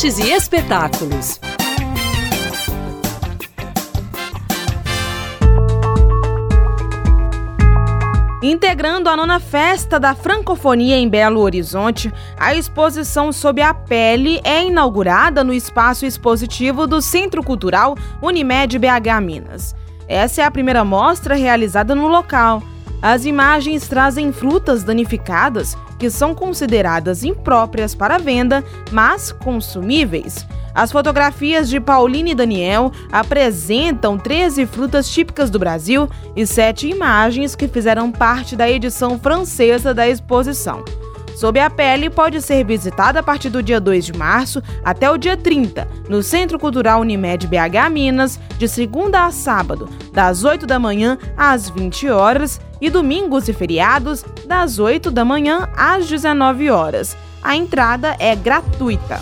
artes e espetáculos. Integrando a nona festa da francofonia em Belo Horizonte, a exposição Sob a Pele é inaugurada no espaço expositivo do Centro Cultural Unimed BH Minas. Essa é a primeira mostra realizada no local. As imagens trazem frutas danificadas que são consideradas impróprias para venda, mas consumíveis. As fotografias de Pauline e Daniel apresentam 13 frutas típicas do Brasil e sete imagens que fizeram parte da edição francesa da exposição. Sob a Pele pode ser visitada a partir do dia 2 de março até o dia 30, no Centro Cultural Unimed BH Minas, de segunda a sábado, das 8 da manhã às 20 horas e domingos e feriados, das 8 da manhã às 19 horas. A entrada é gratuita.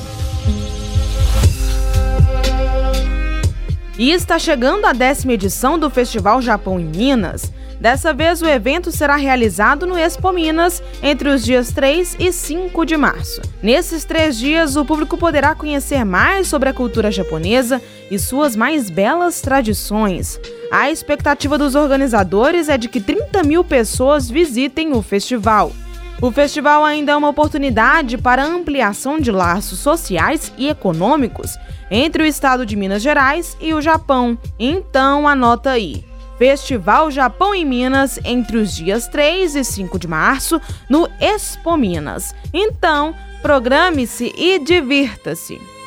E está chegando a décima edição do Festival Japão em Minas. Dessa vez, o evento será realizado no Expo Minas entre os dias 3 e 5 de março. Nesses três dias, o público poderá conhecer mais sobre a cultura japonesa e suas mais belas tradições. A expectativa dos organizadores é de que 30 mil pessoas visitem o festival. O festival ainda é uma oportunidade para ampliação de laços sociais e econômicos entre o estado de Minas Gerais e o Japão. Então anota aí. Festival Japão em Minas entre os dias 3 e 5 de março no Expo Minas. Então, programe-se e divirta-se.